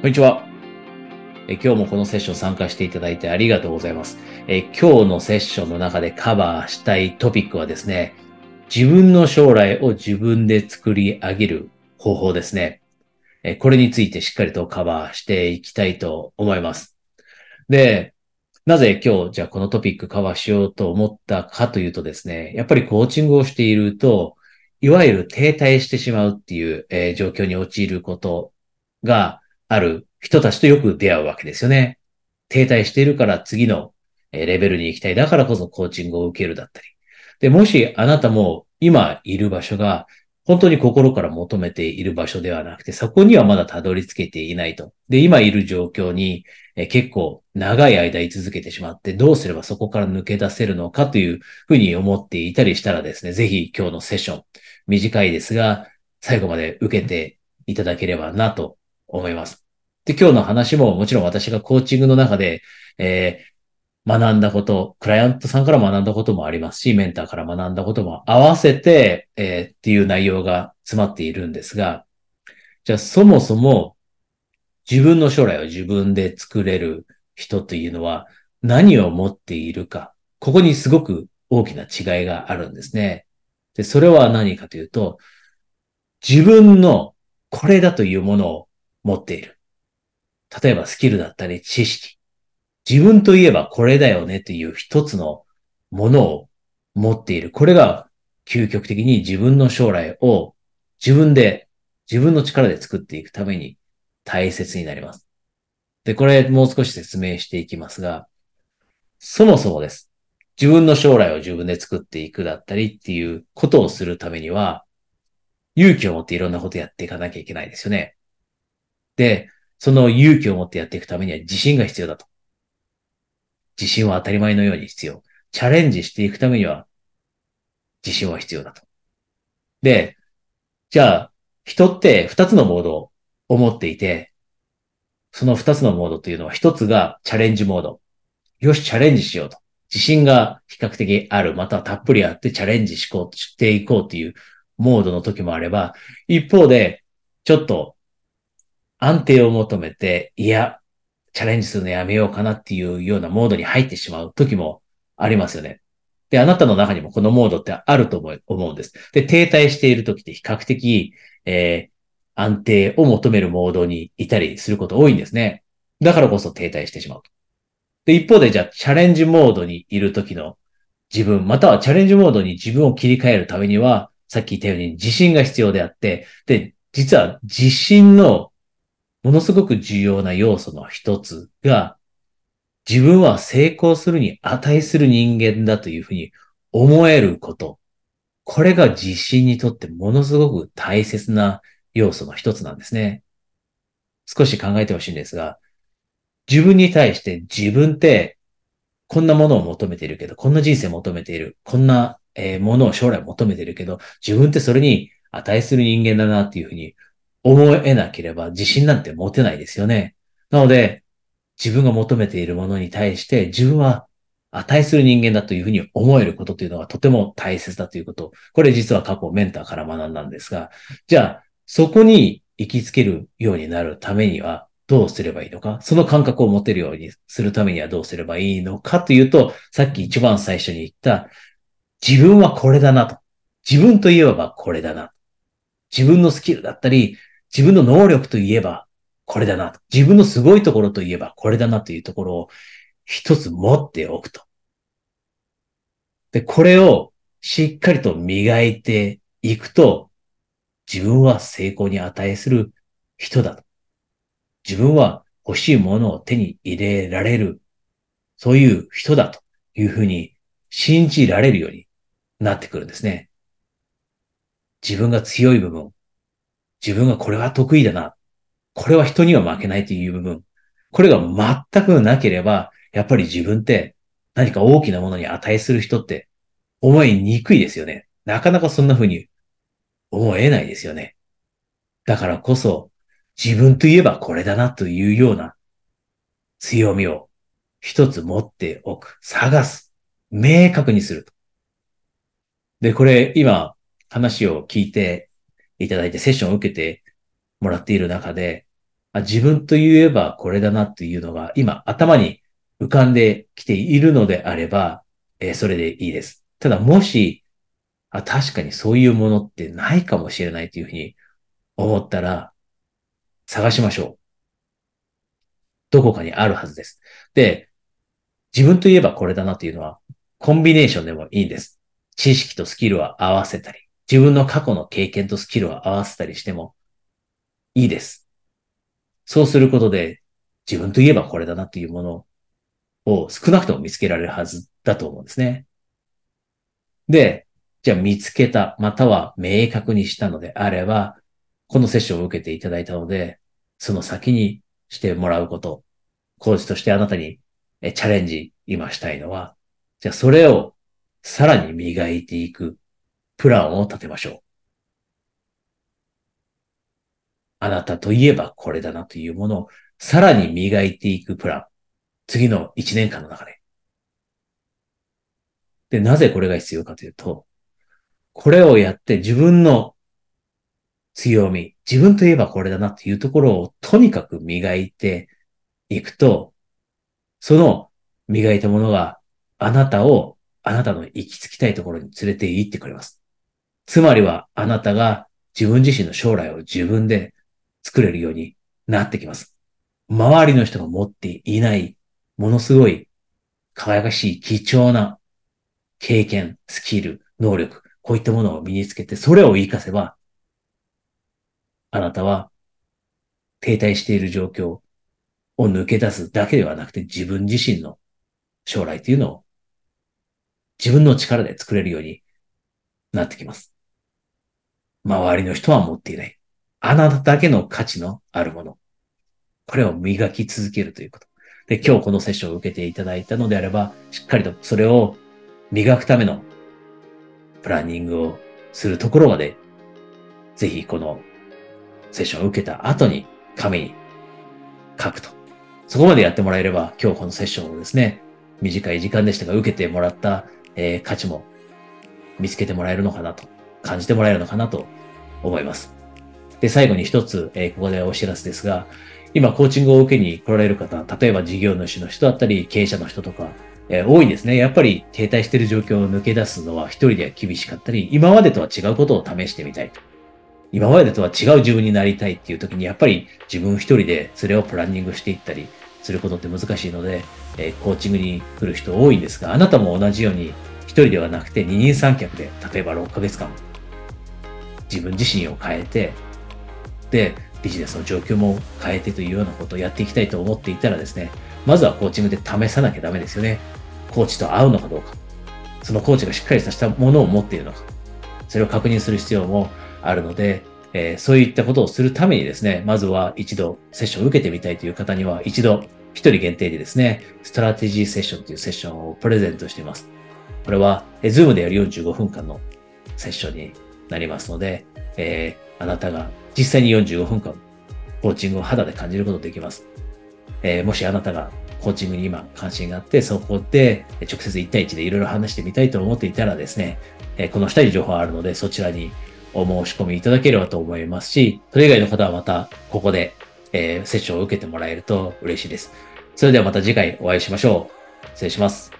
こんにちは。今日もこのセッション参加していただいてありがとうございます。え今日のセッションの中でカバーしたいトピックはですね、自分の将来を自分で作り上げる方法ですね。えこれについてしっかりとカバーしていきたいと思います。で、なぜ今日じゃあこのトピックカバーしようと思ったかというとですね、やっぱりコーチングをしていると、いわゆる停滞してしまうっていう、え、状況に陥ることがある人たちとよく出会うわけですよね。停滞しているから次のレベルに行きたい。だからこそコーチングを受けるだったり。で、もしあなたも今いる場所が本当に心から求めている場所ではなくて、そこにはまだたどり着けていないと。で、今いる状況に結構長い間居続けてしまって、どうすればそこから抜け出せるのかというふうに思っていたりしたらですね、ぜひ今日のセッション、短いですが、最後まで受けていただければなと思います。で、今日の話ももちろん私がコーチングの中で、えー、学んだこと、クライアントさんから学んだこともありますし、メンターから学んだことも合わせて、えー、っていう内容が詰まっているんですが、じゃあそもそも自分の将来を自分で作れる人というのは何を持っているか、ここにすごく大きな違いがあるんですね。で、それは何かというと、自分のこれだというものを持っている。例えばスキルだったり知識。自分といえばこれだよねという一つのものを持っている。これが究極的に自分の将来を自分で、自分の力で作っていくために大切になります。で、これもう少し説明していきますが、そもそもです。自分の将来を自分で作っていくだったりっていうことをするためには、勇気を持っていろんなことやっていかなきゃいけないですよね。で、その勇気を持ってやっていくためには自信が必要だと。自信は当たり前のように必要。チャレンジしていくためには自信は必要だと。で、じゃあ、人って二つのモードを持っていて、その二つのモードというのは一つがチャレンジモード。よし、チャレンジしようと。自信が比較的ある、またはたっぷりあってチャレンジしこう、していこうというモードの時もあれば、一方で、ちょっと安定を求めて、いや、チャレンジするのやめようかなっていうようなモードに入ってしまう時もありますよね。で、あなたの中にもこのモードってあると思うんです。で、停滞している時って比較的、えー、安定を求めるモードにいたりすること多いんですね。だからこそ停滞してしまうと。で、一方でじゃあチャレンジモードにいる時の自分、またはチャレンジモードに自分を切り替えるためには、さっき言ったように自信が必要であって、で、実は自信のものすごく重要な要素の一つが、自分は成功するに値する人間だというふうに思えること。これが自信にとってものすごく大切な要素の一つなんですね。少し考えてほしいんですが、自分に対して自分ってこんなものを求めているけど、こんな人生求めている、こんな、ものを将来求めているけど、自分ってそれに値する人間だなっていうふうに思えなければ自信なんて持てないですよね。なので、自分が求めているものに対して自分は値する人間だというふうに思えることというのはとても大切だということ。これ実は過去メンターから学んだんですが、じゃあ、そこに行きつけるようになるためにはどうすればいいのか？その感覚を持てるようにするためにはどうすればいいのかというと、さっき一番最初に言った自分はこれだなと。自分といえばこれだな。自分のスキルだったり、自分の能力といえばこれだな。自分のすごいところといえばこれだなというところを一つ持っておくと。で、これをしっかりと磨いていくと、自分は成功に値する人だと。自分は欲しいものを手に入れられる、そういう人だというふうに信じられるようになってくるんですね。自分が強い部分、自分がこれは得意だな。これは人には負けないという部分。これが全くなければ、やっぱり自分って何か大きなものに値する人って思いにくいですよね。なかなかそんな風に思えないですよね。だからこそ自分といえばこれだなというような強みを一つ持っておく。探す。明確にすると。で、これ今話を聞いていただいてセッションを受けてもらっている中で、あ自分と言えばこれだなっていうのが今頭に浮かんできているのであれば、えー、それでいいです。ただもし、あ、確かにそういうものってないかもしれないというふうに思ったら、探しましょう。どこかにあるはずです。で、自分といえばこれだなっていうのは、コンビネーションでもいいんです。知識とスキルを合わせたり、自分の過去の経験とスキルを合わせたりしてもいいです。そうすることで、自分といえばこれだなっていうものを少なくとも見つけられるはずだと思うんですね。で、じゃあ見つけた、または明確にしたのであれば、このセッションを受けていただいたので、その先にしてもらうこと、コーチとしてあなたにチャレンジ今したいのは、じゃあそれをさらに磨いていくプランを立てましょう。あなたといえばこれだなというものをさらに磨いていくプラン。次の1年間の中で。で、なぜこれが必要かというと、これをやって自分の強み、自分といえばこれだなっていうところをとにかく磨いていくと、その磨いたものがあなたをあなたの行き着きたいところに連れて行ってくれます。つまりはあなたが自分自身の将来を自分で作れるようになってきます。周りの人が持っていないものすごい輝かしい貴重な経験、スキル、能力、こういったものを身につけて、それを活かせば、あなたは停滞している状況を抜け出すだけではなくて、自分自身の将来というのを自分の力で作れるようになってきます。周りの人は持っていない。あなただけの価値のあるもの。これを磨き続けるということ。で、今日このセッションを受けていただいたのであれば、しっかりとそれを磨くためのプランニングをするところまで、ぜひこのセッションを受けた後に紙に書くと。そこまでやってもらえれば、今日このセッションをですね、短い時間でしたが受けてもらった、えー、価値も見つけてもらえるのかなと、感じてもらえるのかなと思います。で、最後に一つ、えー、ここでお知らせですが、今、コーチングを受けに来られる方、例えば事業主の人だったり、経営者の人とか、えー、多いんですね。やっぱり停滞している状況を抜け出すのは一人では厳しかったり、今までとは違うことを試してみたいと。今までとは違う自分になりたいっていう時に、やっぱり自分一人でそれをプランニングしていったりすることって難しいので、えー、コーチングに来る人多いんですが、あなたも同じように一人ではなくて二人三脚で、例えば6ヶ月間、自分自身を変えて、で、ビジネスの状況も変えてというようなことをやっていきたいと思っていたらですね、まずはコーチングで試さなきゃダメですよね。コーチと合うのかどうか。そのコーチがしっかりとしたものを持っているのか。それを確認する必要もあるので、えー、そういったことをするためにですね、まずは一度セッションを受けてみたいという方には、一度一人限定でですね、ストラテジーセッションというセッションをプレゼントしています。これは、えー、 Zoom でやる45分間のセッションになりますので、えー、あなたが実際に45分間、コーチングを肌で感じることができます。えー、もしあなたがコーチングに今関心があって、そこで直接1対1でいろいろ話してみたいと思っていたらですね、えー、この下に情報あるので、そちらにお申し込みいただければと思いますし、それ以外の方はまたここで、えー、セッションを受けてもらえると嬉しいです。それではまた次回お会いしましょう。失礼します。